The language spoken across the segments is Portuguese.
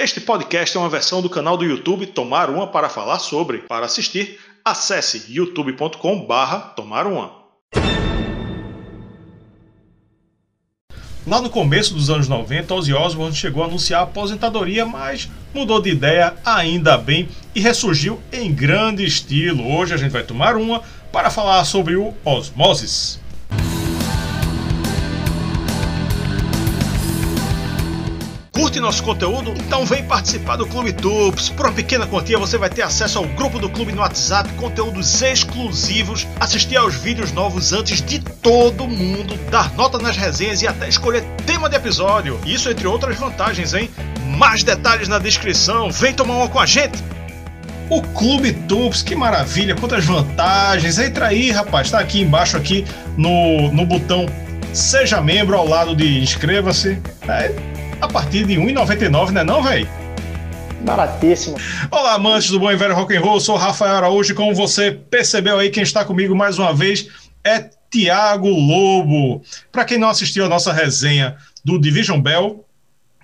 Este podcast é uma versão do canal do YouTube Tomar Uma para falar sobre. Para assistir, acesse youtube.com/barra Tomar Uma. Lá no começo dos anos 90, Ozzy Osbourne chegou a anunciar a aposentadoria, mas mudou de ideia ainda bem e ressurgiu em grande estilo. Hoje a gente vai tomar uma para falar sobre o Osmosis. Curte nosso conteúdo? Então vem participar do Clube Tups. Por uma pequena quantia você vai ter acesso ao grupo do clube no WhatsApp, conteúdos exclusivos, assistir aos vídeos novos antes de todo mundo, dar nota nas resenhas e até escolher tema de episódio. Isso entre outras vantagens, hein? Mais detalhes na descrição. Vem tomar uma com a gente. O Clube Tups, que maravilha, quantas vantagens. Entra aí, rapaz, tá aqui embaixo aqui no, no botão Seja membro ao lado de inscreva-se. É, a partir de R$1,99, né não, velho? Baratíssimo. Olá, amantes do bom e velho rock and roll. Sou Rafael Araújo. Como você percebeu aí, quem está comigo mais uma vez é Tiago Lobo. Para quem não assistiu a nossa resenha do Division Bell,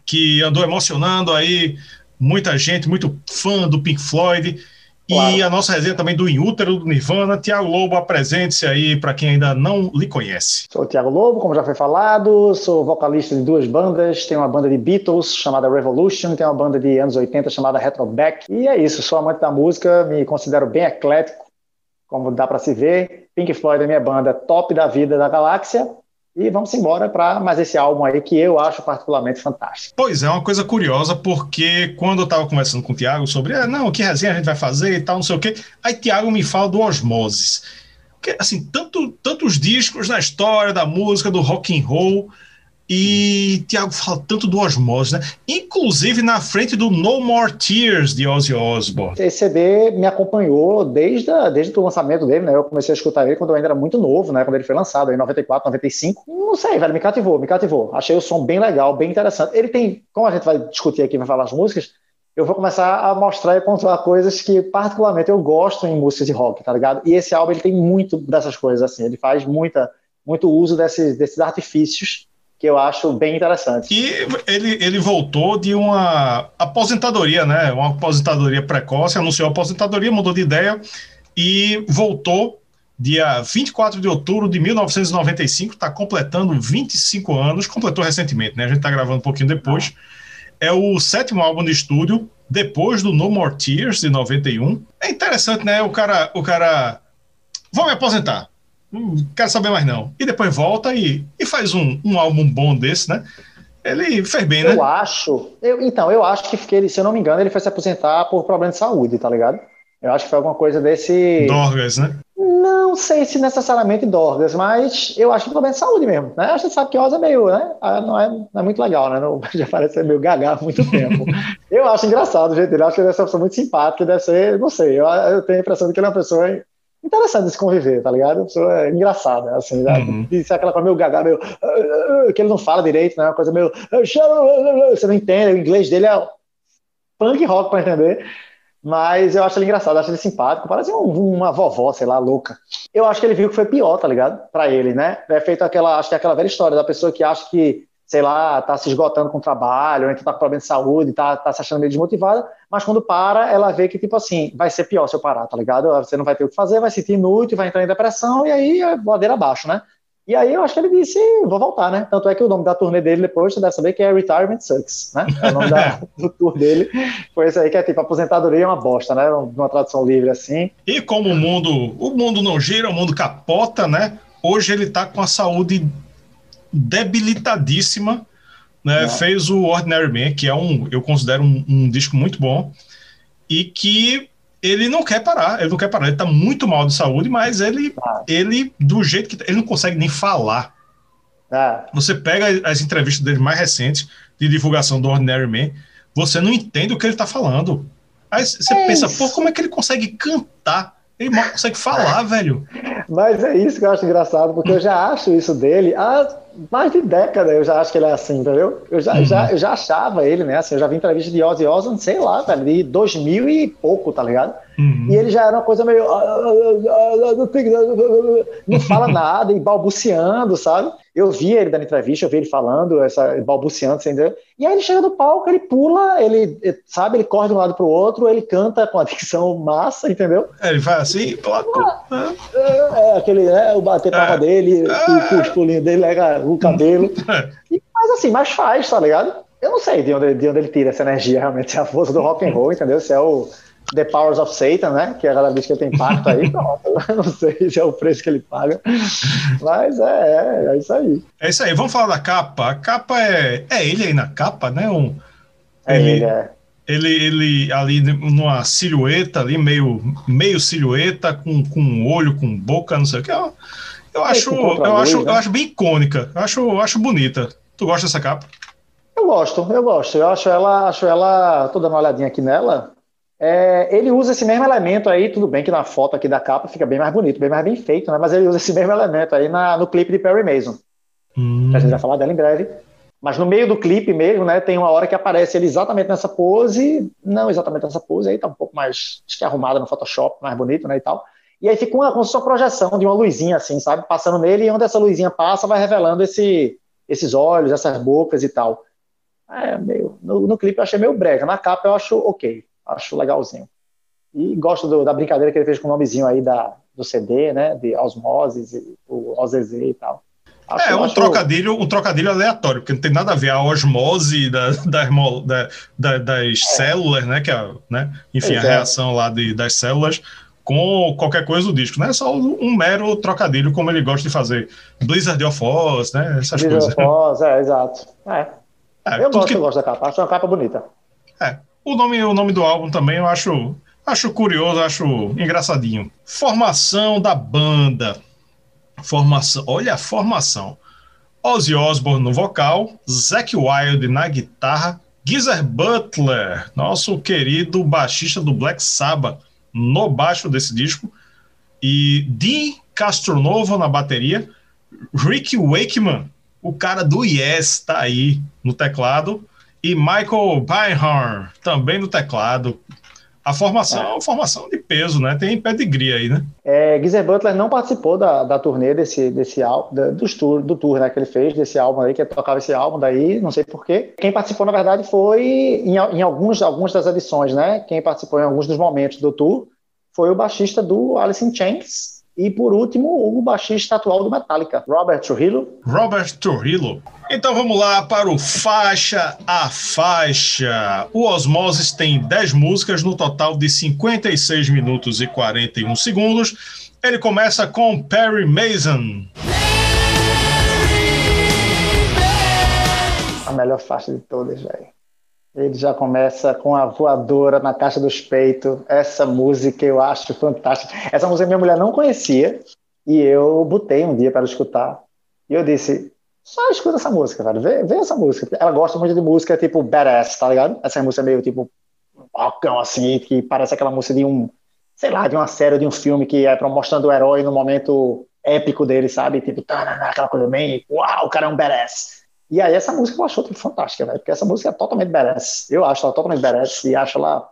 que andou emocionando aí muita gente, muito fã do Pink Floyd. Claro. E a nossa resenha também do Inútero do Nirvana. Tiago Lobo, apresente-se aí para quem ainda não lhe conhece. Sou o Tiago Lobo, como já foi falado, sou vocalista de duas bandas. Tenho uma banda de Beatles chamada Revolution, tem uma banda de anos 80 chamada Retroback. E é isso, sou amante da música, me considero bem eclético, como dá para se ver. Pink Floyd é minha banda top da vida da galáxia. E vamos embora para mais esse álbum aí que eu acho particularmente fantástico. Pois é, uma coisa curiosa, porque quando eu estava conversando com o Tiago sobre, ah, não, que resenha a gente vai fazer e tal, não sei o quê, aí Tiago me fala do Osmoses. Porque, assim, tanto, tantos discos na história da música, do rock and roll, e Tiago fala tanto do Osmose, né? Inclusive na frente do No More Tears de Ozzy Osbourne. Esse CD me acompanhou desde, a, desde o lançamento dele, né? Eu comecei a escutar ele quando eu ainda era muito novo, né? Quando ele foi lançado, em 94, 95. Não sei, velho, me cativou, me cativou. Achei o som bem legal, bem interessante. Ele tem, como a gente vai discutir aqui, vai falar as músicas, eu vou começar a mostrar e pontuar coisas que particularmente eu gosto em músicas de rock, tá ligado? E esse álbum ele tem muito dessas coisas assim, ele faz muita muito uso desses, desses artifícios que eu acho bem interessante. E ele, ele voltou de uma aposentadoria, né? Uma aposentadoria precoce, anunciou a aposentadoria, mudou de ideia e voltou dia 24 de outubro de 1995, está completando 25 anos, completou recentemente, né? A gente está gravando um pouquinho depois. É o sétimo álbum de estúdio, depois do No More Tears, de 91. É interessante, né? O cara, o cara. Vou me aposentar não quero saber mais não. E depois volta e, e faz um, um álbum bom desse, né? Ele fez bem, né? Eu acho. Eu, então, eu acho que ele, se eu não me engano, ele foi se aposentar por problema de saúde, tá ligado? Eu acho que foi alguma coisa desse. Dorgas, né? Não sei se necessariamente Dorgas, mas eu acho que problema de saúde mesmo, né? A gente sabe que Oz é meio, né? Ah, não é, não é muito legal, né? Não, já parece meio gaga há muito tempo. eu acho engraçado jeito dele, acho que ele ser uma pessoa muito simpática, deve ser, não sei, eu, eu tenho a impressão de que ele é uma pessoa interessante se conviver, tá ligado? A pessoa é engraçada, assim, né? Uhum. E aquela coisa meio gaga, meio. que ele não fala direito, né? Uma coisa meio. Você não entende, o inglês dele é punk rock pra entender. Mas eu acho ele engraçado, acho ele simpático, parece um, uma vovó, sei lá, louca. Eu acho que ele viu que foi pior, tá ligado? Pra ele, né? É feito aquela, acho que é aquela velha história da pessoa que acha que sei lá, tá se esgotando com o trabalho, ou então tá com problema de saúde, tá, tá se achando meio desmotivada, mas quando para, ela vê que, tipo assim, vai ser pior se eu parar, tá ligado? Você não vai ter o que fazer, vai se sentir inútil, vai entrar em depressão, e aí é ladeira abaixo, né? E aí eu acho que ele disse, vou voltar, né? Tanto é que o nome da turnê dele depois, você deve saber que é Retirement Sucks, né? É o nome da, do tour dele. Foi esse aí que é tipo, aposentadoria é uma bosta, né? Uma tradução livre assim. E como o mundo, o mundo não gira, o mundo capota, né? Hoje ele tá com a saúde debilitadíssima, né? Fez o Ordinary Man, que é um, eu considero um, um, disco muito bom, e que ele não quer parar, ele não quer parar, ele tá muito mal de saúde, mas ele, ah. ele do jeito que ele não consegue nem falar. Ah. Você pega as entrevistas dele mais recentes de divulgação do Ordinary Man, você não entende o que ele tá falando. Aí você é pensa, isso. pô, como é que ele consegue cantar? Ele mal consegue falar, velho. Mas é isso que eu acho engraçado, porque eu já acho isso dele há mais de década, eu já acho que ele é assim, entendeu? Eu já, uhum. já, eu já achava ele, né? Assim, eu já vi entrevista de Ozzy Osbourne, sei lá, velho, de 2000 e pouco, tá ligado? Uhum. E ele já era uma coisa meio. Não fala nada e balbuciando, sabe? Eu vi ele dando entrevista, eu vi ele falando, essa balbuciando, entendeu? E aí ele chega no palco, ele pula, ele, sabe, ele corre de um lado para o outro, ele canta com a dicção massa, entendeu? É, ele vai assim, é, é, aquele, né, o bater palma é, dele, é, os pulinhos dele, o cabelo. É. E, mas assim, mas faz, tá ligado? Eu não sei de onde, de onde ele tira essa energia realmente, se é a força do rock and roll, entendeu? Se é o The Powers of Satan, né? Que a galera diz que ele tem impacto aí, pronto. Não sei se é o preço que ele paga. Mas é, é, é, isso aí. É isso aí. Vamos falar da capa. A capa é. É ele aí na capa, né? Um, é ele, ele, é. Ele, ele ali numa silhueta, ali, meio, meio silhueta, com, com olho, com boca, não sei o que. Eu, eu acho, eu, acho, né? eu acho bem icônica. Eu acho, eu acho bonita. Tu gosta dessa capa? Eu gosto, eu gosto. Eu acho ela, acho ela. Tô dando uma olhadinha aqui nela. É, ele usa esse mesmo elemento aí, tudo bem que na foto aqui da capa fica bem mais bonito, bem mais bem feito, né? Mas ele usa esse mesmo elemento aí na, no clipe de Perry Mason. Hum. A gente vai falar dela em breve. Mas no meio do clipe mesmo, né, tem uma hora que aparece ele exatamente nessa pose, não exatamente nessa pose, aí tá um pouco mais acho que arrumada no Photoshop, mais bonito, né, e tal. E aí fica uma, com sua projeção de uma luzinha assim, sabe, passando nele, e onde essa luzinha passa vai revelando esse, esses olhos, essas bocas e tal. É meio, no, no clipe eu achei meio brega, na capa eu acho ok acho legalzinho. E gosto do, da brincadeira que ele fez com o nomezinho aí da, do CD, né? De Osmosis, o OZZ e tal. Acho, é, um acho... trocadilho, um trocadilho aleatório, porque não tem nada a ver a osmose da, da, da, da das é. células, né? Que é, né? Enfim, a é. reação lá de, das células com qualquer coisa do disco, né? É só um mero trocadilho, como ele gosta de fazer. Blizzard of Oz, né? Essas Blizzard coisas. Of Oz, é, exato. É. é eu gosto, que... eu gosto da capa, acho uma capa bonita. É, o nome, o nome do álbum também eu acho, acho curioso, acho engraçadinho. Formação da banda. Formação, olha a formação. Ozzy Osbourne no vocal, Zack Wilde na guitarra, Geezer Butler, nosso querido baixista do Black Sabbath, no baixo desse disco, e Dean Castronovo na bateria, Rick Wakeman, o cara do Yes, tá aí no teclado, e Michael Beinhorn, também no teclado. A formação é uma formação de peso, né? Tem pedigree aí, né? É, Geezer Butler não participou da, da turnê desse, desse álbum, do tour, do tour né, que ele fez, desse álbum aí, que tocava esse álbum daí, não sei porquê. Quem participou, na verdade, foi em, em alguns, algumas das edições, né? Quem participou em alguns dos momentos do tour foi o baixista do Alice in Chains, e por último, o baixista atual do Metallica, Robert Trujillo. Robert Trujillo. Então vamos lá para o faixa a faixa. O Osmosis tem 10 músicas no total de 56 minutos e 41 segundos. Ele começa com Perry Mason. A melhor faixa de todas, velho. Ele já começa com a voadora na caixa dos peitos. Essa música eu acho fantástica. Essa música minha mulher não conhecia e eu botei um dia para escutar. E eu disse: só escuta essa música, velho. Vê, vê essa música. Ela gosta muito de música tipo badass, tá ligado? Essa música meio tipo balcão assim, que parece aquela música de um, sei lá, de uma série, de um filme que é mostrando o herói no momento épico dele, sabe? Tipo, tá, aquela coisa bem, uau, o cara é um badass. E aí essa música eu acho tipo, fantástica, velho, porque essa música é totalmente badass. Eu acho ela totalmente badass e acho ela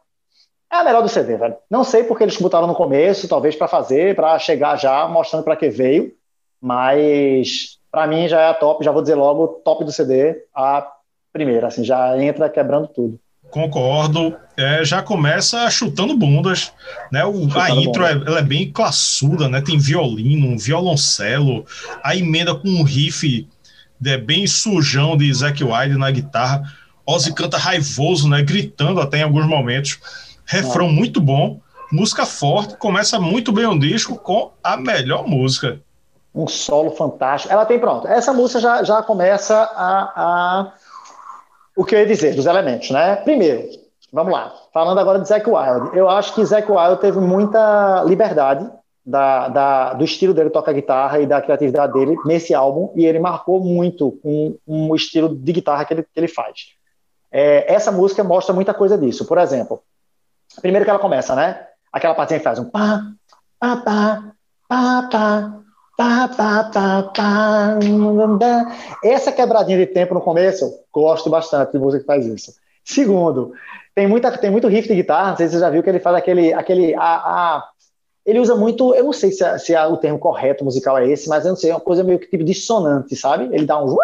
é a melhor do CD, velho. Não sei porque eles botaram no começo, talvez para fazer, para chegar já mostrando para que veio, mas para mim já é a top, já vou dizer logo, top do CD, a primeira, assim, já entra quebrando tudo. Concordo. É, já começa chutando bundas, né? O, a intro é, ela é bem classuda, né? Tem violino, um violoncelo, a emenda com um riff é bem sujão de Zack Wilde na guitarra. Ozzy canta raivoso, né? Gritando até em alguns momentos. Refrão muito bom, música forte, começa muito bem o disco com a melhor música. Um solo fantástico. Ela tem, pronto, essa música já, já começa a, a... O que eu ia dizer, dos elementos, né? Primeiro, vamos lá, falando agora de Zack Wilde. Eu acho que Zack Wilde teve muita liberdade da, da, do estilo dele tocar guitarra e da criatividade dele nesse álbum, e ele marcou muito um, um estilo de guitarra que ele, que ele faz. É, essa música mostra muita coisa disso. Por exemplo, primeiro que ela começa, né? Aquela partinha que faz um pá, pá, pá, pá, pá, pá, pá, pá, pá. Essa quebradinha de tempo no começo, gosto bastante de música que faz isso. Segundo, tem, muita, tem muito riff de guitarra, não sei se você já viu que ele faz aquele, aquele a, a ele usa muito, eu não sei se, se o termo correto musical é esse, mas eu não sei, é uma coisa meio que tipo dissonante, sabe? Ele dá uns.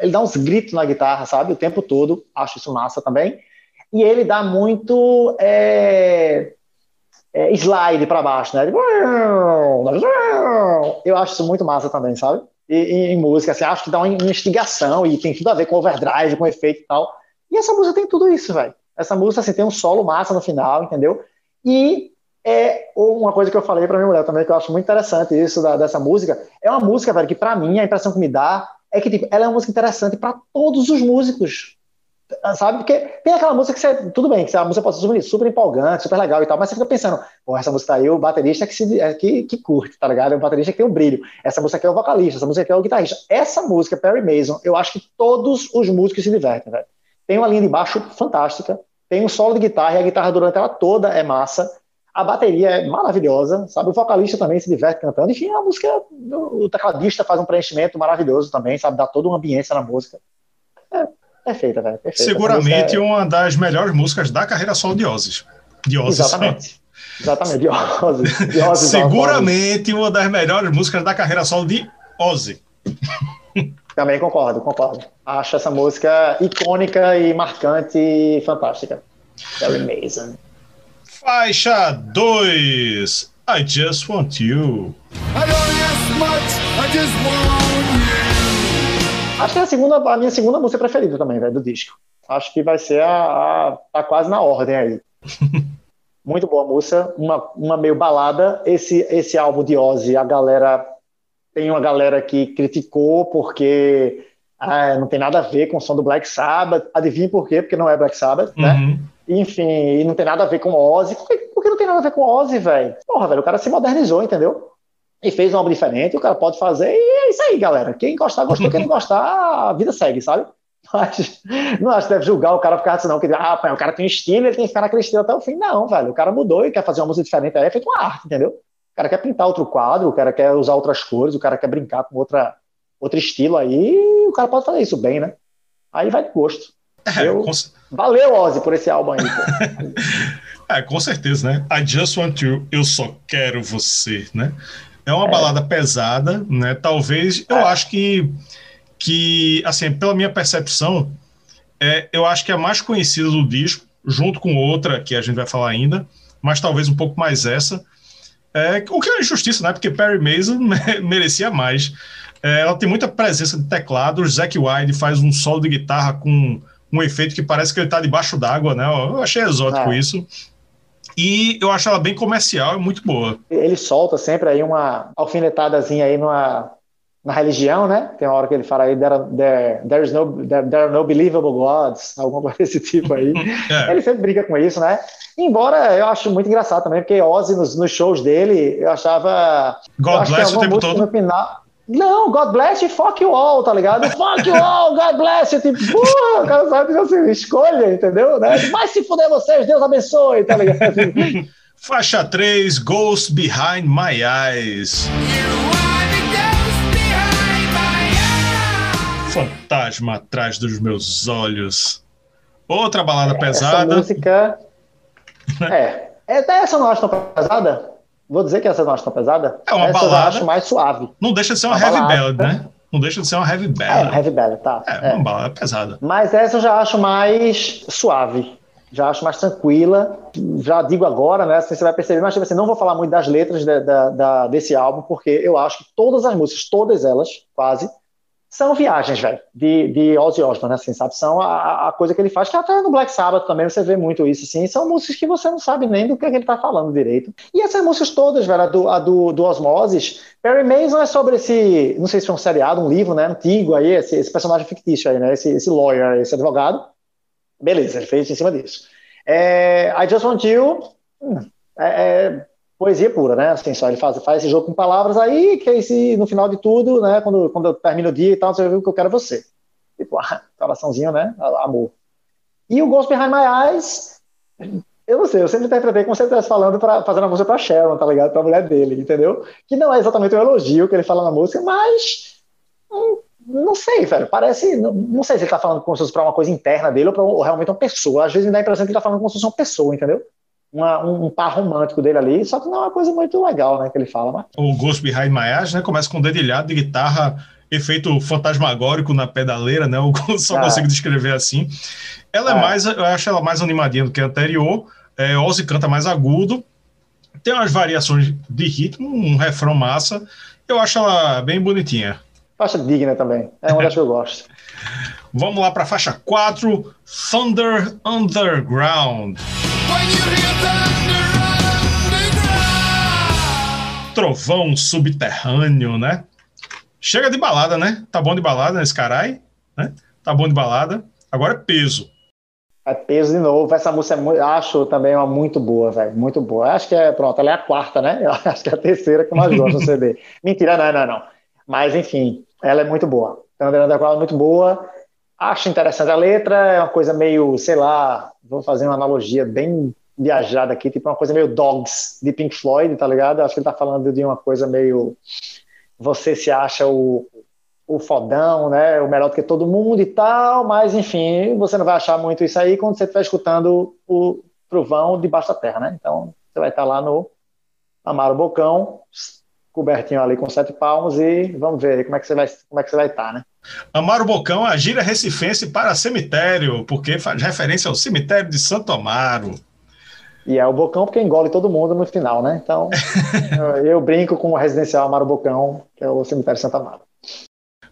Ele dá uns gritos na guitarra, sabe? O tempo todo. Acho isso massa também. E ele dá muito é, é, slide para baixo, né? Eu acho isso muito massa também, sabe? E, em música, assim, acho que dá uma instigação e tem tudo a ver com overdrive, com efeito e tal. E essa música tem tudo isso, velho. Essa música, assim, tem um solo massa no final, entendeu? E é uma coisa que eu falei para minha mulher também, que eu acho muito interessante isso da, dessa música. É uma música, velho, que para mim a impressão que me dá é que tipo, ela é uma música interessante para todos os músicos. Sabe? Porque tem aquela música que você. Tudo bem, que a música pode ser super empolgante, super legal e tal, mas você fica pensando, pô, essa música aí, o baterista que, se, é, que, que curte, tá ligado? É o baterista que tem um brilho. Essa música aqui é o vocalista, essa música aqui é o guitarrista. Essa música, Perry Mason, eu acho que todos os músicos se divertem, velho. Tem uma linha de baixo fantástica, tem um solo de guitarra, e a guitarra durante ela toda é massa. A bateria é maravilhosa, sabe? O vocalista também se diverte cantando. Enfim, a música, o tecladista faz um preenchimento maravilhoso também, sabe? Dá toda uma ambiência na música. É perfeita, velho. Perfeita. Seguramente é... uma das melhores músicas da carreira solo de Ozzy. De Ozzy Exatamente. Exatamente, de Ozzy. De Ozzy Seguramente uma das melhores músicas da carreira solo de Ozzy. Também concordo, concordo. Acho essa música icônica e marcante e fantástica. Very amazing. Faixa 2. I Just Want You. I don't ask much, I just want you. Acho que é a, segunda, a minha segunda música preferida também, velho, do disco. Acho que vai ser a, a tá quase na ordem aí. Muito boa música, uma, uma meio balada. Esse, esse álbum de Ozzy, a galera tem uma galera que criticou porque ah, não tem nada a ver com o som do Black Sabbath. Adivinha por quê? Porque não é Black Sabbath, né? uhum. né? Enfim, e não tem nada a ver com Ozzy. Por que, por que não tem nada a ver com Ozzy, velho? Porra, velho, o cara se modernizou, entendeu? E fez um álbum diferente, o cara pode fazer, e é isso aí, galera. Quem gostar, gostou. Quem não gostar, a vida segue, sabe? Mas não acho que deve julgar o cara por causa disso, não. Que, ah, o cara tem estilo, ele tem que ficar naquele estilo até o fim. Não, velho. O cara mudou e quer fazer uma música diferente. Aí é feito uma arte, entendeu? O cara quer pintar outro quadro, o cara quer usar outras cores, o cara quer brincar com outra, outro estilo aí, o cara pode fazer isso bem, né? Aí vai de gosto. É, Eu... com... Valeu, Ozzy, por esse álbum aí. é, com certeza, né? I Just Want You, Eu Só Quero Você, né? É uma é. balada pesada, né? Talvez, eu é. acho que, que, assim, pela minha percepção, é, eu acho que é a mais conhecida do disco, junto com outra que a gente vai falar ainda, mas talvez um pouco mais essa, é, o que é injustiça, né? Porque Perry Mason merecia mais. É, ela tem muita presença de teclado. O Zack Wilde faz um solo de guitarra com um efeito que parece que ele está debaixo d'água, né? Eu achei exótico ah. isso. E eu acho ela bem comercial, é muito boa. Ele solta sempre aí uma alfinetadazinha aí numa, na religião, né? Tem uma hora que ele fala aí, there, there, there, is no, there, there are no believable gods, alguma coisa desse tipo aí. é. Ele sempre brinca com isso, né? Embora eu acho muito engraçado também, porque Ozzy nos, nos shows dele, eu achava. God eu bless o tempo todo. No final, não, God bless you, fuck you all, tá ligado? Fuck you all, God bless. Tipo, porra, o cara sabe assim, escolha, entendeu? Né? Mas se fuder vocês, Deus abençoe, tá ligado? Faixa 3, Ghost Behind My Eyes. Fantasma atrás dos meus olhos. Outra balada é, pesada. Essa música é. é. Até essa eu não acho tão pesada. Vou dizer que essa eu não acho tão pesada. É uma balada. eu acho mais suave. Não deixa de ser uma, uma heavy balada, ballad, né? Não deixa de ser uma heavy ballad. É, uma heavy ballad, tá. É, é, uma balada pesada. Mas essa eu já acho mais suave. Já acho mais tranquila. Já digo agora, né? Assim, você vai perceber, mas tipo assim, não vou falar muito das letras de, de, desse álbum, porque eu acho que todas as músicas, todas elas, quase, são viagens, velho, de, de Ozzy Osbourne, assim, sabe? São a, a, coisa que ele faz, que até no Black Sabbath também você vê muito isso, assim, são músicas que você não sabe nem do que, é que ele tá falando direito. E essas músicas todas, velho, a do, a do, do Osmosis, Perry Mason é sobre esse, não sei se foi um seriado, um livro, né, antigo aí, esse, esse personagem fictício aí, né, esse, esse lawyer, esse advogado. Beleza, ele fez em cima disso. É, I Just Want You, hum, é, é poesia pura, né? Assim, só ele faz, faz esse jogo com palavras aí, que aí se, no final de tudo, né, quando, quando termino o dia e tal, você viu que eu quero você. Tipo, ah, coraçãozinho, né? Amor. E o Ghost Behind My Eyes, eu não sei, eu sempre interpretei como se ele estivesse falando, para fazer a música pra Sharon, tá ligado? Pra mulher dele, entendeu? Que não é exatamente um elogio que ele fala na música, mas. Hum, não sei, velho. Parece. Não, não, sei se ele tá falando como se fosse pra uma coisa interna dele ou, pra, ou realmente uma pessoa. Às vezes me dá a impressão que ele tá falando como se fosse uma pessoa, entendeu? Uma, um, um par romântico dele ali, só que não é uma coisa muito legal, né, que ele fala. Mas... O Ghost Behind My Eyes, né, começa com um dedilhado de guitarra, efeito fantasmagórico na pedaleira, né, eu só ah. consigo descrever assim. Ela é. é mais, eu acho ela mais animadinha do que a anterior, é, Ozzy canta mais agudo, tem umas variações de ritmo, um refrão massa, eu acho ela bem bonitinha. Faixa digna também, é uma das que eu gosto. Vamos lá para a faixa 4, Thunder Underground. Trovão subterrâneo, né? Chega de balada, né? Tá bom de balada esse carai, né? Tá bom de balada. Agora é peso. É peso de novo. Essa música é muito, acho também uma muito boa, velho. Muito boa. Acho que é, pronto, ela é a quarta, né? Eu acho que é a terceira que mais gosto do CD. Mentira, não, não, não. Mas, enfim, ela é muito boa. Thunder Underground é muito boa. Acho interessante a letra, é uma coisa meio, sei lá, vou fazer uma analogia bem viajada aqui, tipo uma coisa meio Dogs de Pink Floyd, tá ligado? Acho que ele tá falando de uma coisa meio você se acha o, o fodão, né? O melhor do que todo mundo e tal, mas enfim, você não vai achar muito isso aí quando você estiver escutando o trovão debaixo da terra, né? Então você vai estar lá no Amaro Bocão, cobertinho ali com sete palmos e vamos ver como é que você vai, como é que você vai estar, né? Amaro Bocão, a gira recifense para cemitério, porque faz referência ao cemitério de Santo Amaro. E é o Bocão porque engole todo mundo no final, né? Então, eu, eu, brinco com o residencial Amaro Bocão, que é o cemitério de Santo Amaro.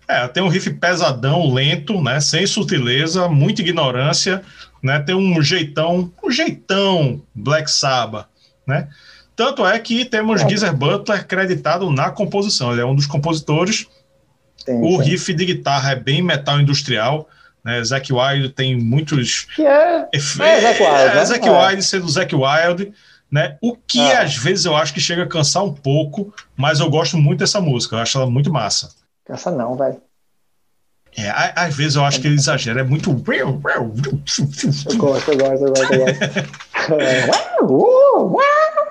É, tem um riff pesadão, lento, né? Sem sutileza, muita ignorância, né? Tem um jeitão, um jeitão Black Sabbath, né? Tanto é que temos é. Geezer Butler creditado na composição. Ele é um dos compositores Sim, o sim. riff de guitarra é bem metal industrial. Né? Zack Wild tem muitos. Que é. Efe... É, Zack Wild. É, né? Zack é. Wild sendo Zack Wild. Né? O que é. às vezes eu acho que chega a cansar um pouco, mas eu gosto muito dessa música, eu acho ela muito massa. Cansa não, velho. É, às vezes eu acho que ele exagera, é muito. Eu gosto, eu gosto, eu gosto, eu gosto.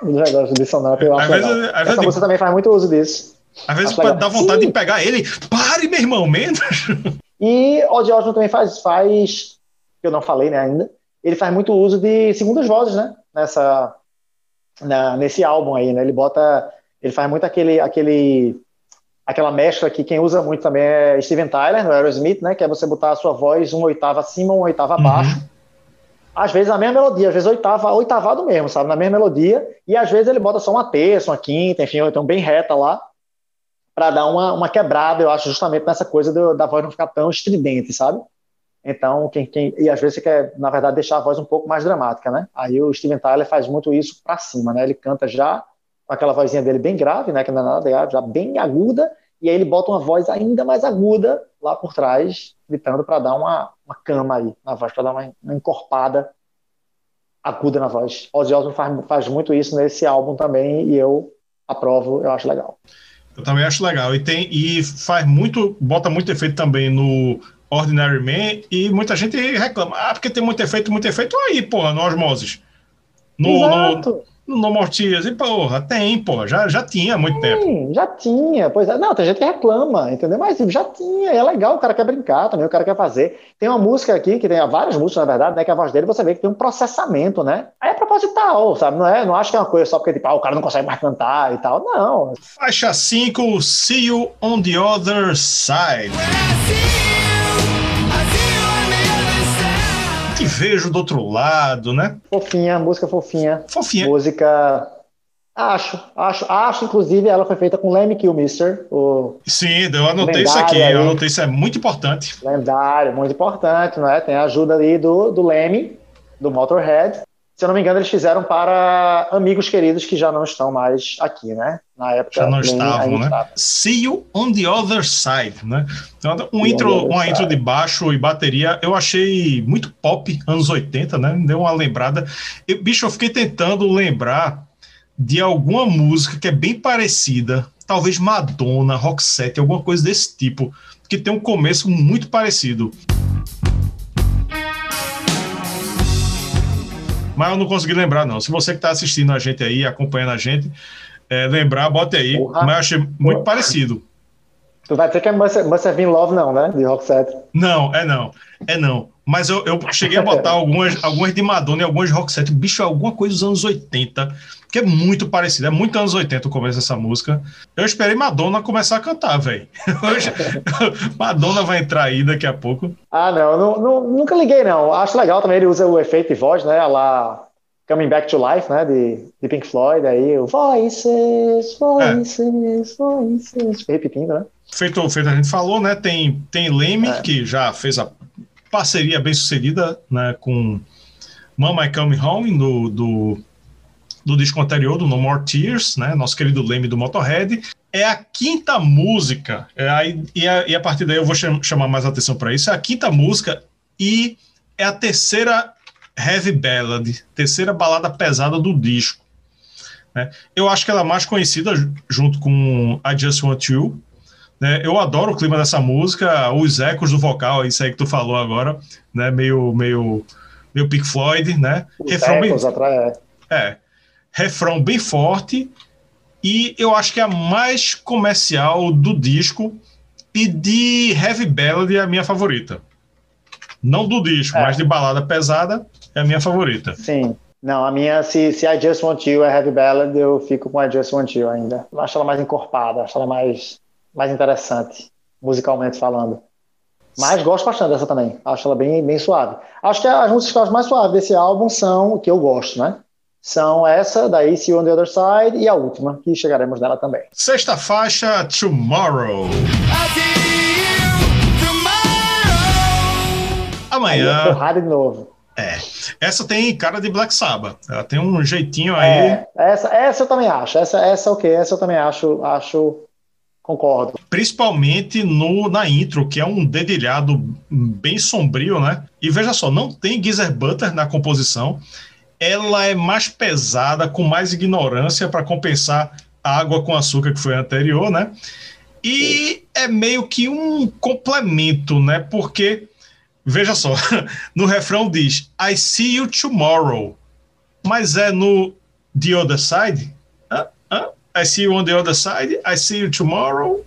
de eu. Às vezes, às essa música também faz muito uso disso. Às vezes pode dar vontade Sim. de pegar ele. Pare, meu irmão, menos. E o Osborne também faz, faz, que eu não falei né, ainda, ele faz muito uso de segundas vozes, né? Nessa, na, nesse álbum aí, né? Ele bota, ele faz muito aquele, aquele, aquela mescla que quem usa muito também é Steven Tyler, no Aerosmith, né? Que é você botar a sua voz uma oitava acima, uma oitava uhum. abaixo. Às vezes na mesma melodia, às vezes oitava, oitavado mesmo, sabe? Na mesma melodia. E às vezes ele bota só uma terça, uma quinta, enfim, então bem reta lá para dar uma, uma quebrada, eu acho, justamente nessa coisa do, da voz não ficar tão estridente, sabe? Então, quem, quem, e às vezes você quer, na verdade, deixar a voz um pouco mais dramática, né? Aí o Steven Tyler faz muito isso para cima, né? Ele canta já com aquela vozinha dele bem grave, né? Que não é nada grave, já bem aguda, e aí ele bota uma voz ainda mais aguda lá por trás, gritando para dar uma, uma cama aí na voz, para dar uma, uma, encorpada aguda na voz. Ozzy Osbourne faz, faz muito isso nesse álbum também, e eu aprovo, eu acho legal. Eu também acho legal. E tem e faz muito, bota muito efeito também no Ordinary Man e muita gente reclama. Ah, porque tem muito efeito, muito efeito aí, porra, no Osmosis. No, Exato. No, no Mortias. E, porra, tem, porra, já, já tinha há muito Sim, tempo. Já tinha, pois é. Não, tem gente que reclama, entendeu? Mas já tinha, é legal, o cara quer brincar também, o cara quer fazer. Tem uma música aqui, que tem várias músicas, na verdade, né? Que a voz dele você vê que tem um processamento, né? Aí é proposital, sabe? Não, é, não acho que é uma coisa só porque, tipo, ah, o cara não consegue mais cantar e tal. Não. Faixa 5, See You on the Other Side. Te vejo do outro lado, né? Fofinha, música fofinha. Fofinha. Música. Acho, acho, acho, inclusive, ela foi feita com Lemmy Kilmister, o. Sim, eu anotei isso aqui, aí. eu anotei isso, é muito importante. Lendário, muito importante, não é? Tem a ajuda ali do, do Lemmy, do Motorhead. Se eu não me engano, eles fizeram para amigos queridos que já não estão mais aqui, né? Na época. Já não estavam, né? Estava. See you on the other side, né? Então, um intro, uma side. intro de baixo e bateria, eu achei muito pop, anos 80, né? Me deu uma lembrada. Eu, bicho, eu fiquei tentando lembrar de alguma música que é bem parecida, talvez Madonna, Roxette, alguma coisa desse tipo, que tem um começo muito parecido. Mas eu não consegui lembrar, não. Se você que está assistindo a gente aí, acompanhando a gente, é, lembrar, bote aí. Porra. Mas eu achei muito Porra. parecido. Tu vai dizer que é Must, Must Have Been Love, não, né? De Roxette. Não, é não. É não. Mas eu, eu cheguei a botar algumas, algumas de Madonna e algumas de Roxette. Bicho, alguma coisa dos anos 80, que é muito parecida. É muito anos 80 o começo dessa música. Eu esperei Madonna começar a cantar, velho. Madonna vai entrar aí daqui a pouco. Ah, não, não, não, Nunca liguei, não. Acho legal também. Ele usa o efeito de voz, né? Lá Coming Back to Life, né, de, de Pink Floyd, aí o Voices, Voices, é. Voices, repetindo, né? Feito, feito a gente falou, né, tem, tem Leme, é. que já fez a parceria bem sucedida, né, com Mama I Come Home, do, do, do disco anterior, do No More Tears, né, nosso querido Leme do Motorhead, é a quinta música, é a, e, a, e a partir daí eu vou chamar mais atenção para isso, é a quinta música e é a terceira heavy ballad, terceira balada pesada do disco. Né? Eu acho que ela é mais conhecida junto com I Just Want You. Né? Eu adoro o clima dessa música, os ecos do vocal, isso aí que tu falou agora, né? meio, meio, meio Pink Floyd, né? Os refrão bem, atrás, é. é, refrão bem forte e eu acho que é a mais comercial do disco e de heavy ballad é a minha favorita. Não do disco, é. mas de balada pesada, é a minha favorita. Sim. Não, a minha, se, se I Just Want You é Heavy Ballad, eu fico com I Just Want You ainda. Eu acho ela mais encorpada, acho ela mais, mais interessante, musicalmente falando. Mas gosto bastante dessa também. Acho ela bem, bem suave. Acho que as músicas mais suaves desse álbum são que eu gosto, né? São essa, daí See You on the Other Side, e a última, que chegaremos nela também. Sexta faixa, Tomorrow. Amanhã. Aí é porrada de novo. É. Essa tem cara de Black Sabbath. Ela tem um jeitinho aí. É, essa, essa eu também acho. Essa, essa é o okay. Essa eu também acho, acho. Concordo. Principalmente no, na intro, que é um dedilhado bem sombrio, né? E veja só, não tem Geezer Butter na composição. Ela é mais pesada, com mais ignorância para compensar a água com açúcar que foi anterior, né? E é meio que um complemento, né? Porque Veja só, no refrão diz I see you tomorrow, mas é no The Other Side? Uh, uh, I see you on the other side, I see you tomorrow.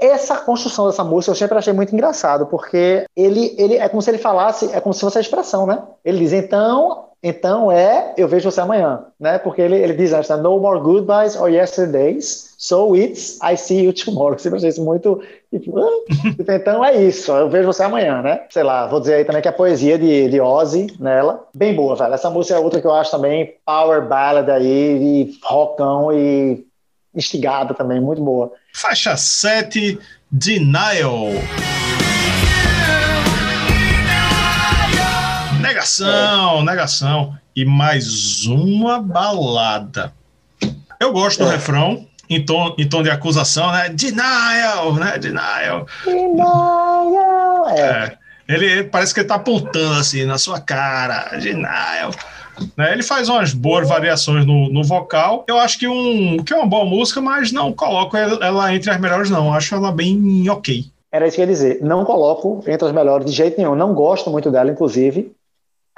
Essa construção dessa música eu sempre achei muito engraçado, porque ele, ele é como se ele falasse, é como se fosse a expressão, né? Ele diz, então, então é eu vejo você amanhã, né? Porque ele, ele diz antes, né? no more goodbyes or yesterdays, so it's I see you tomorrow. Sempre achei isso muito tipo, ah, então é isso, eu vejo você amanhã, né? Sei lá, vou dizer aí também que a poesia de, de Ozzy nela, bem boa, velho. Essa música é outra que eu acho também power ballad aí, de rockão e instigada também, muito boa. Faixa 7, Denial. Negação, é. negação. E mais uma balada. Eu gosto do é. refrão, em tom, em tom de acusação, né? Denial, né? Denial. Denial. É. é. Ele, ele, parece que ele tá apontando assim na sua cara. Denial. Né? Ele faz umas boas variações no, no vocal. Eu acho que, um, que é uma boa música, mas não coloco ela entre as melhores, não. Acho ela bem ok. Era isso que eu ia dizer. Não coloco entre as melhores de jeito nenhum. Não gosto muito dela, inclusive.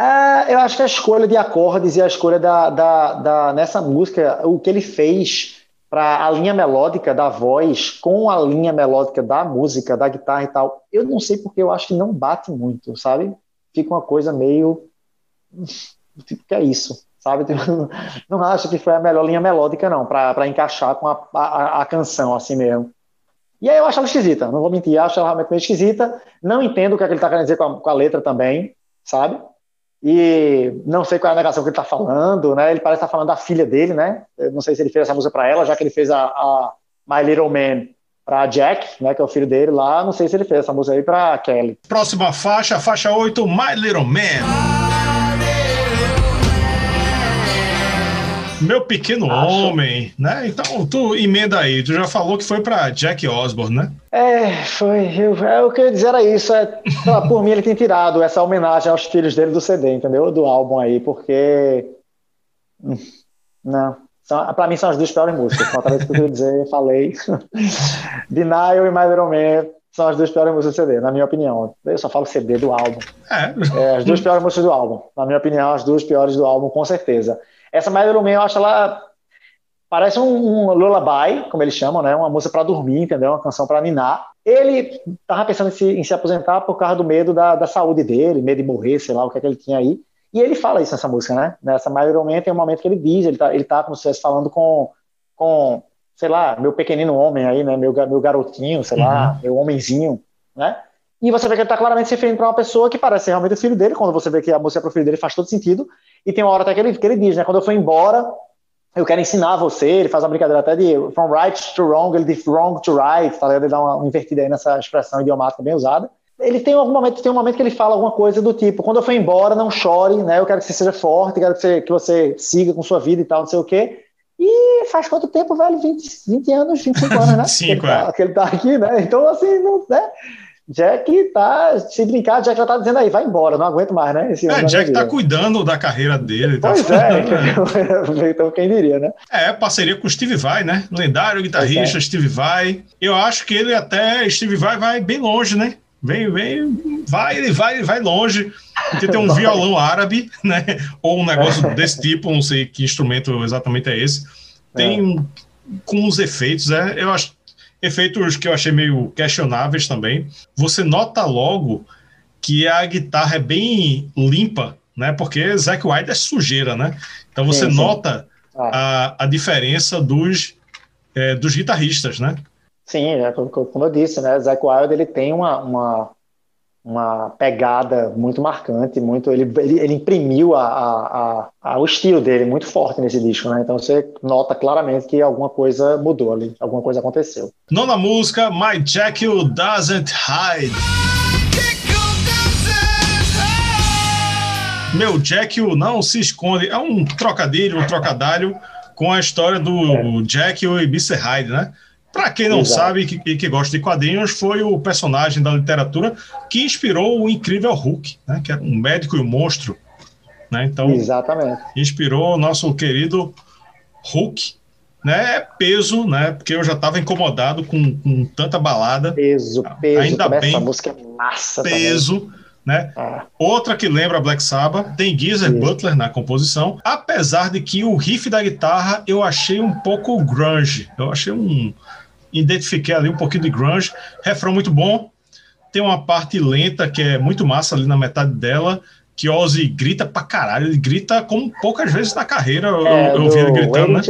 É, eu acho que a escolha de acordes e a escolha da, da, da nessa música, o que ele fez para a linha melódica da voz com a linha melódica da música, da guitarra e tal, eu não sei porque eu acho que não bate muito, sabe? Fica uma coisa meio. Tipo, que é isso, sabe? Não acho que foi a melhor linha melódica, não, para encaixar com a, a, a, canção assim mesmo. E aí eu acho ela esquisita, não vou mentir, acho ela realmente meio esquisita. Não entendo o que, é que ele está querendo dizer com a, com a letra também, sabe? E não sei qual é a negação que ele está falando, né? Ele parece estar tá falando da filha dele, né? Eu não sei se ele fez essa música para ela, já que ele fez a, a My Little Man para Jack, né, que é o filho dele lá. Não sei se ele fez essa música aí para Kelly. Próxima faixa, faixa 8, My Little Man. Meu pequeno Acho. homem, né? Então, tu emenda aí. Tu já falou que foi para Jack Osborne, né? É, foi. Eu, é, o que eu ia dizer era isso. É, lá, por mim, ele tem tirado essa homenagem aos filhos dele do CD, entendeu? Do álbum aí, porque. Hum, não. Para mim, são as duas piores músicas. Outra vez que eu queria dizer, falei. Denial e My Little Man são as duas piores músicas do CD, na minha opinião. Eu só falo CD do álbum. É. é as duas piores músicas do álbum. Na minha opinião, as duas piores do álbum, com certeza. Essa My Little Man, eu acho ela. Parece um, um lullaby, como eles chamam, né? Uma música para dormir, entendeu? Uma canção para ninar. Ele estava pensando em se, em se, aposentar por causa do medo da, da, saúde dele, medo de morrer, sei lá o que é que ele tinha aí. E ele fala isso nessa música, né? Nessa momento tem um momento que ele diz, ele tá, ele tá como se estivesse falando com, com, sei lá, meu pequenino homem aí, né? Meu, meu garotinho, sei uhum. lá, meu homenzinho, né? E você vê que ele está claramente se referindo para uma pessoa que parece ser realmente o filho dele, quando você vê que a música é para o filho dele faz todo sentido. E tem uma hora até que ele, que ele diz, né? Quando eu for embora, eu quero ensinar você. Ele faz uma brincadeira até de from right to wrong, ele diz wrong to right, tá Ele dá uma invertida aí nessa expressão idiomática bem usada. Ele tem algum momento, tem um momento que ele fala alguma coisa do tipo: quando eu for embora, não chore, né? Eu quero que você seja forte, quero que você, que você siga com sua vida e tal, não sei o quê. E faz quanto tempo, velho? 20, 20 anos, 25 anos, né? Ele tá, que ele tá aqui, né? Então, assim, não, né? Jack tá, se brincar, Jack já tá dizendo aí, vai embora, não aguento mais, né? Esse é, Jack tá cuidando da carreira dele. Tá pois tá é, então quem diria, né? É, parceria com o Steve Vai, né? Lendário guitarrista é. Steve Vai. Eu acho que ele até, Steve Vai vai bem longe, né? Vem, vem, vai, ele vai, ele vai longe. Porque tem um violão árabe, né? Ou um negócio desse tipo, não sei que instrumento exatamente é esse. Tem é. com os efeitos, é, eu acho efeitos que eu achei meio questionáveis também. Você nota logo que a guitarra é bem limpa, né? Porque Zack White é sujeira, né? Então você sim, sim. nota ah. a, a diferença dos, é, dos guitarristas, né? Sim, é, como eu disse, né? Zack Wild ele tem uma, uma, uma pegada muito marcante, muito ele, ele, ele imprimiu a, a, a, o estilo dele muito forte nesse disco, né? Então você nota claramente que alguma coisa mudou ali, alguma coisa aconteceu. Nona música, My Jekyll Doesn't Hide. Meu Jekyll não se esconde. É um trocadilho, um trocadilho com a história do é. Jekyll e Mr. Hyde, né? Para quem não Exato. sabe e que, que, gosta de quadrinhos, foi o personagem da literatura que inspirou o incrível Hulk, né? que era um médico e um monstro. Né? Então, Exatamente. inspirou o nosso querido Hulk. Né? É peso, né? porque eu já estava incomodado com, com, tanta balada. Peso, peso. Ainda bem. Essa música é massa Peso. Também. Né? Ah. Outra que lembra Black Sabbath, tem Geezer Isso. Butler na composição, apesar de que o riff da guitarra eu achei um pouco grunge, eu achei um, identifiquei ali um pouquinho de grunge, refrão muito bom, tem uma parte lenta que é muito massa ali na metade dela, que Ozzy grita pra caralho, ele grita como poucas vezes na carreira eu, é, eu ouvi ele gritando, né?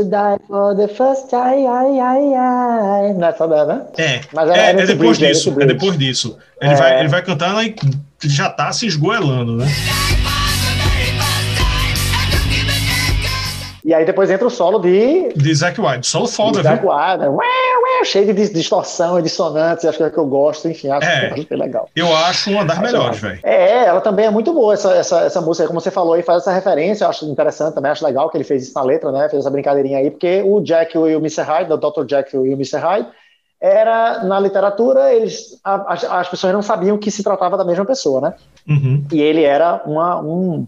Não é só né? É, Mas é, é, é depois disso, é depois disso. Ele, vai, é. ele vai cantando e já tá se esgoelando, né? E aí depois entra o solo de... De Zack White, solo foda, de Zack White, né? Cheio de distorção e dissonantes, acho que é que eu gosto, enfim, acho, é, que é legal. Eu acho uma das acho melhores, velho. É, ela também é muito boa, essa, essa, essa música, como você falou aí, faz essa referência, eu acho interessante também, acho legal que ele fez isso na letra, né, fez essa brincadeirinha aí, porque o Jack e o Mr. Hyde, o Dr. Jack e o Mr. Hyde, era, na literatura, eles, as, as pessoas não sabiam que se tratava da mesma pessoa, né? Uhum. E ele era uma, um,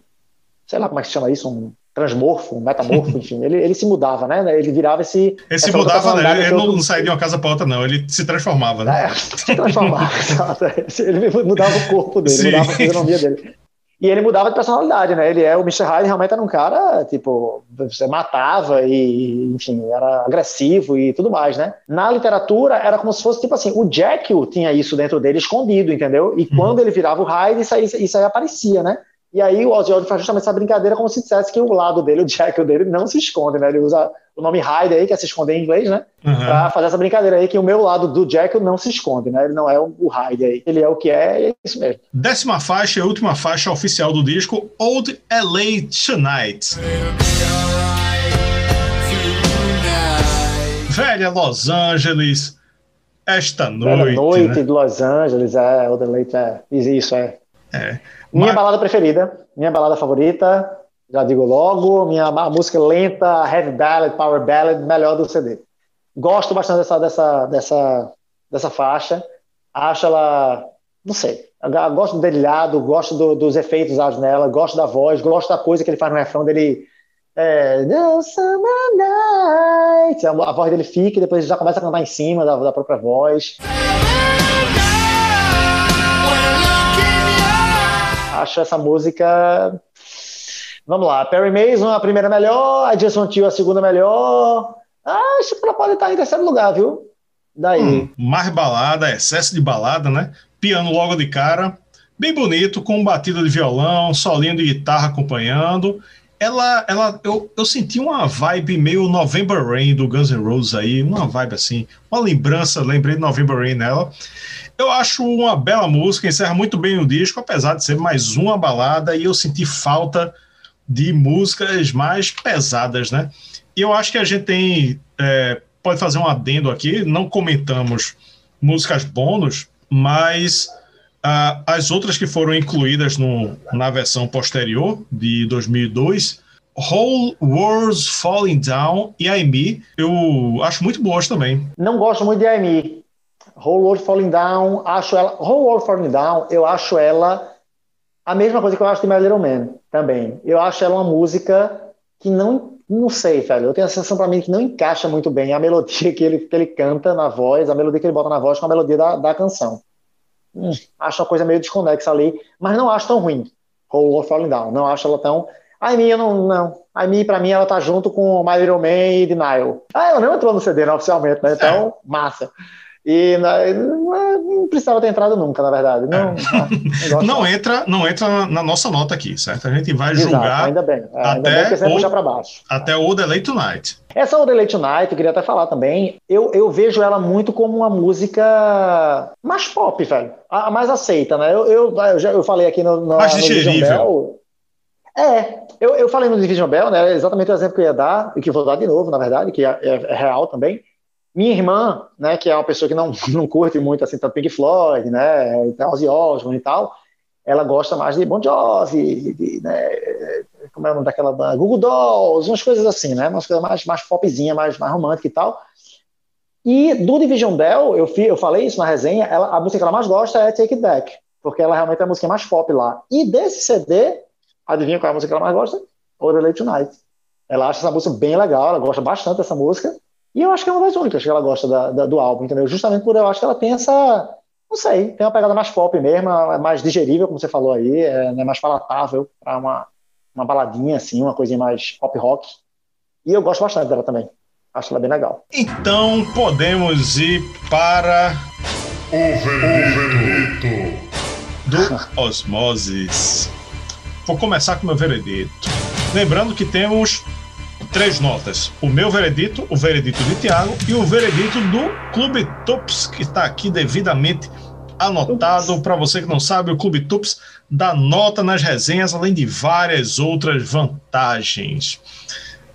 sei lá como é que se chama isso, um transmorfo, metamorfo, enfim, ele, ele se mudava, né? Ele virava esse. Ele se mudava, né? Ele não, não saía de uma casa para outra, não. Ele se transformava, né? É, se transformava, exato. Ele mudava o corpo dele, Sim. mudava a fisionomia dele. E ele mudava de personalidade, né? Ele é o Mr. Hyde, realmente era um cara, tipo, você matava e, enfim, era agressivo e tudo mais, né? Na literatura era como se fosse tipo assim, o Jekyll tinha isso dentro dele escondido, entendeu? E uhum. quando ele virava o Hyde, isso aí, isso aí aparecia, né? E aí o Ozzy faz justamente essa brincadeira como se dissesse que o lado dele, o Jekyll dele, não se esconde, né? Ele usa o nome Hyde aí, que é se esconder em inglês, né? Uhum. Pra fazer essa brincadeira aí que o meu lado do Jekyll não se esconde, né? Ele não é o Hyde aí. Ele é o que é e é isso mesmo. Décima faixa e última faixa oficial do disco, Old LA Tonight. Velha Los Angeles, esta noite. Velha noite né? de Los Angeles, é, Old LA, é, isso é. É. Minha balada preferida, minha balada favorita, já digo logo, minha música lenta, heavy ballad, power ballad, melhor do CD. Gosto bastante dessa, dessa, dessa, dessa faixa, acho ela, não sei, gosto do dedilhado, gosto do, dos efeitos usados nela, gosto da voz, gosto da coisa que ele faz no refrão dele. É, summer night. A voz dele fica e depois já começa a cantar em cima da, da própria voz. Acho essa música. Vamos lá, Perry Mason a primeira melhor, Just Want You a segunda melhor, Acho que ela pode estar em terceiro lugar, viu? Daí. Hum, mais balada, excesso de balada, né? Piano logo de cara, bem bonito, com batida de violão, solinho de guitarra acompanhando. Ela, ela, eu, eu senti uma vibe meio November Rain do Guns N' Roses aí, uma vibe assim, uma lembrança, lembrei de November Rain nela. Eu acho uma bela música, encerra muito bem o disco, apesar de ser mais uma balada, e eu senti falta de músicas mais pesadas, né? E eu acho que a gente tem. É, pode fazer um adendo aqui, não comentamos músicas bônus, mas as outras que foram incluídas no, na versão posterior, de 2002, Whole World's Falling Down e I Me, eu acho muito boas também. Não gosto muito de I Me. Whole World Falling Down, acho ela. Whole World Falling Down, eu acho ela a mesma coisa que eu acho de My Little Man também. Eu acho ela uma música que não não sei, velho. Eu tenho a sensação para mim que não encaixa muito bem a melodia que ele, que ele canta na voz, a melodia que ele bota na voz com a melodia da, da canção. Hum, acho uma coisa meio desconexa ali, mas não acho tão ruim. Whole World Falling Down. Não acho ela tão. A Amy, eu não. não. A Amy, pra mim, ela tá junto com My Little Man e Denial. Ah, ela não entrou no CD, né, oficialmente, né? Então, massa. E não, não, precisava ter entrado nunca, na verdade. Não, é. não, não entra, não entra na nossa nota aqui, certo? A gente vai Exato, julgar. Ainda bem. É, ainda até bem que o, puxar para baixo. Até o The Late Tonight. Essa O The Late Tonight, eu queria até falar também. Eu, eu vejo ela muito como uma música mais pop, velho. A, a mais aceita, né? Eu, eu, eu, já, eu falei aqui no, no, mais digerível. É, eu, eu falei no Division Bell, né? Exatamente o exemplo que eu ia dar, e que eu vou dar de novo, na verdade, que é, é, é real também minha irmã, né, que é uma pessoa que não, não curte muito assim, tanto Pink Floyd, né, e Ozzy Osbourne e tal, ela gosta mais de Bon Jovi, de, né, como é o nome daquela banda, Google Dolls, umas coisas assim, né, umas coisas mais, mais popzinha, mais, mais romântica e tal. E do Division Bell, eu, eu falei isso na resenha, ela, a música que ela mais gosta é Take It Back, porque ela realmente é a música mais pop lá. E desse CD, adivinha qual é a música que ela mais gosta? Or Late Tonight. Ela acha essa música bem legal, ela gosta bastante dessa música, e eu acho que é uma das únicas que ela gosta da, da, do álbum, entendeu? Justamente por eu acho que ela tem essa. Não sei, tem uma pegada mais pop mesmo, é mais digerível, como você falou aí, é né, mais palatável para uma, uma baladinha, assim, uma coisinha mais pop rock. E eu gosto bastante dela também. Acho ela bem legal. Então podemos ir para. O veredito do Osmosis. Vou começar com o meu veredito. Lembrando que temos três notas. O meu veredito, o veredito de Tiago e o veredito do Clube Tups, que está aqui devidamente anotado. Para você que não sabe, o Clube Tups dá nota nas resenhas, além de várias outras vantagens.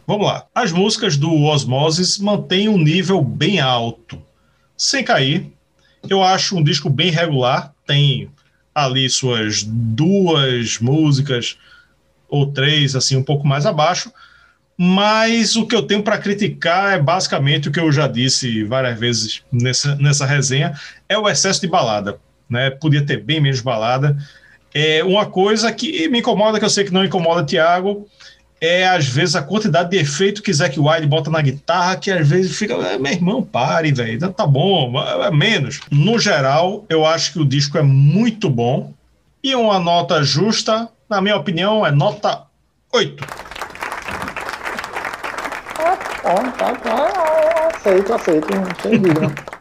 Vamos lá. As músicas do Osmosis mantêm um nível bem alto, sem cair. Eu acho um disco bem regular, tem ali suas duas músicas ou três, assim, um pouco mais abaixo, mas o que eu tenho para criticar é basicamente o que eu já disse várias vezes nessa, nessa resenha, é o excesso de balada. Né? Podia ter bem menos balada. É uma coisa que me incomoda, que eu sei que não incomoda Tiago, é às vezes a quantidade de efeito que Zac Wilde bota na guitarra, que às vezes fica, é, meu irmão, pare, velho, tá bom, é menos. No geral, eu acho que o disco é muito bom e uma nota justa, na minha opinião, é nota 8 tá, tá, aceito, aceito, sem dúvida.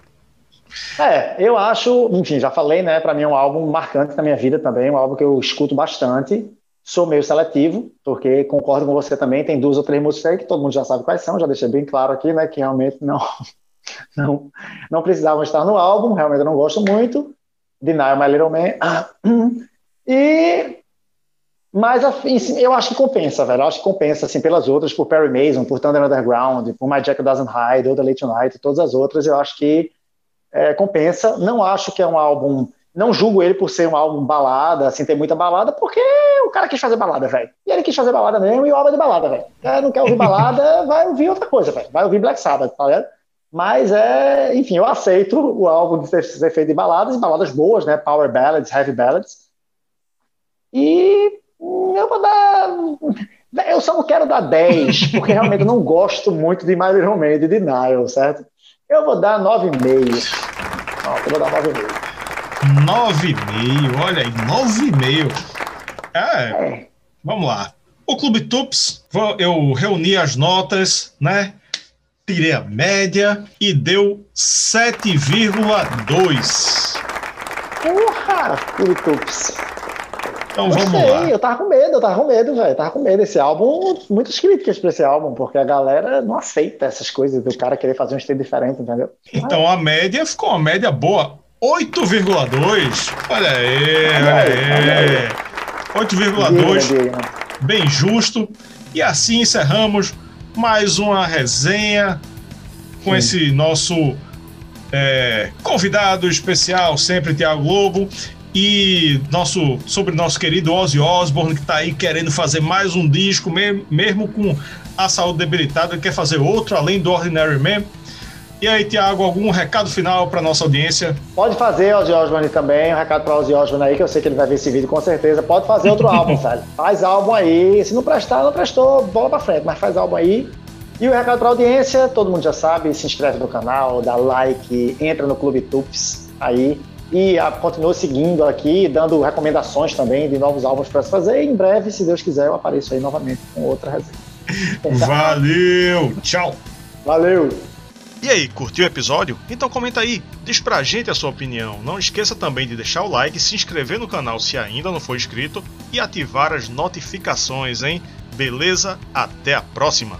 É, eu acho, enfim, já falei, né? Para mim é um álbum marcante na minha vida também, um álbum que eu escuto bastante. Sou meio seletivo, porque concordo com você também. Tem duas ou três músicas aí que todo mundo já sabe quais são, já deixei bem claro aqui, né? Que realmente não, não, não precisavam estar no álbum, realmente eu não gosto muito. Deny My Little Man. Ah, e mas eu acho que compensa, velho. Eu acho que compensa, assim, pelas outras, por Perry Mason, por Thunder Underground, por My Jack Doesn't Hide, The Late Night, todas as outras, eu acho que é, compensa. Não acho que é um álbum. Não julgo ele por ser um álbum balada, assim, ter muita balada, porque o cara quis fazer balada, velho. E ele quis fazer balada mesmo, e o álbum é de balada, velho. É, não quer ouvir balada, vai ouvir outra coisa, velho. Vai ouvir Black Sabbath, tá ligado? Mas é, enfim, eu aceito o álbum de ser, feito de baladas, baladas boas, né? Power ballads, heavy ballads. E eu vou dar. Eu só não quero dar 10, porque realmente eu não gosto muito de My Little Man de Denial, certo? Eu vou dar 9,5. Eu vou dar 9,5. 9,5, olha aí, 9,5. É, é, vamos lá. O Clube Tups, eu reuni as notas, né? tirei a média e deu 7,2. Porra, Clubitups. Então vamos lá. Eu tava com medo, eu tava com medo, velho. Tava com medo desse álbum. Muitas críticas pra esse álbum, porque a galera não aceita essas coisas do cara querer fazer um estilo diferente, entendeu? Então a média ficou uma média boa. 8,2. Olha aí, olha aí. 8,2. Bem justo. E assim encerramos mais uma resenha com Sim. esse nosso é, convidado especial, sempre Tiago Lobo e nosso, sobre nosso querido Ozzy Osbourne, que está aí querendo fazer mais um disco, mesmo, mesmo com a saúde debilitada, ele quer fazer outro além do Ordinary Man. E aí, Tiago, algum recado final para nossa audiência? Pode fazer, Ozzy Osbourne também, um recado para Ozzy Osbourne aí, que eu sei que ele vai ver esse vídeo com certeza. Pode fazer outro álbum, sabe? Faz álbum aí. Se não prestar, não prestou, bola para frente, mas faz álbum aí. E o recado para audiência, todo mundo já sabe, se inscreve no canal, dá like, entra no Clube Tups aí e a, continua seguindo aqui, dando recomendações também de novos álbuns para se fazer. E em breve, se Deus quiser, eu apareço aí novamente com outra resenha. Valeu! Tchau! Valeu! E aí, curtiu o episódio? Então comenta aí, diz pra gente a sua opinião. Não esqueça também de deixar o like, se inscrever no canal se ainda não for inscrito e ativar as notificações, hein? Beleza? Até a próxima!